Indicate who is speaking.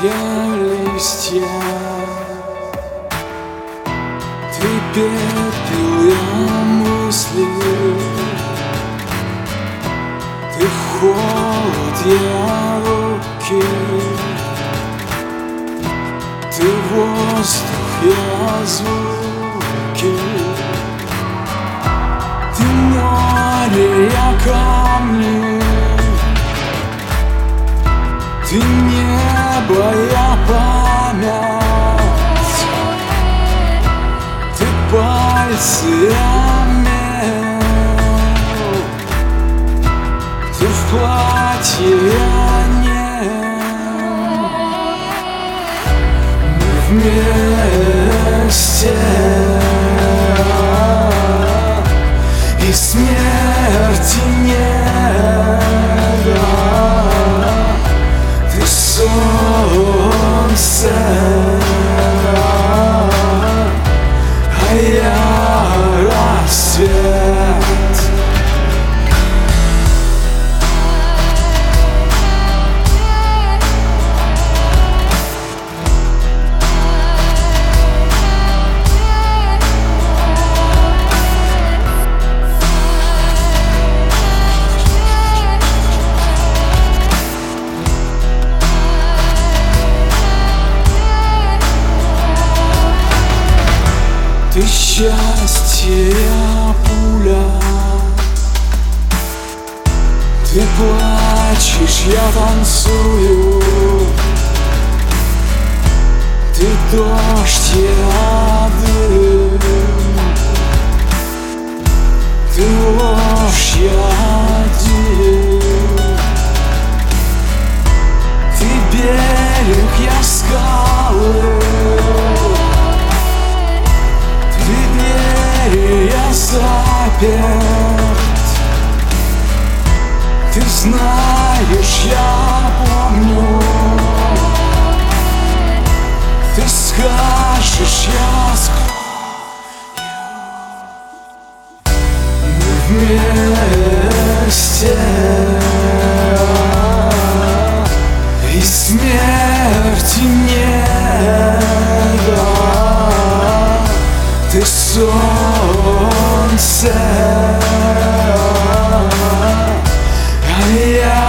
Speaker 1: трепя листья. Ты пепел, я мысли. Ты холод, я руки. Ты воздух, я звуки. Ты море, я камни. Не Мы вместе. И смерти нет. Ты солнце счастье, пуля. Ты плачешь, я танцую. Ты дождь, я дым. Ты ложь, я дым Ты берег, я скалы заперт. Ты знаешь, я помню. Ты скажешь, я скрою вместе. И смерти нет ты солнце, myself. I, Yeah.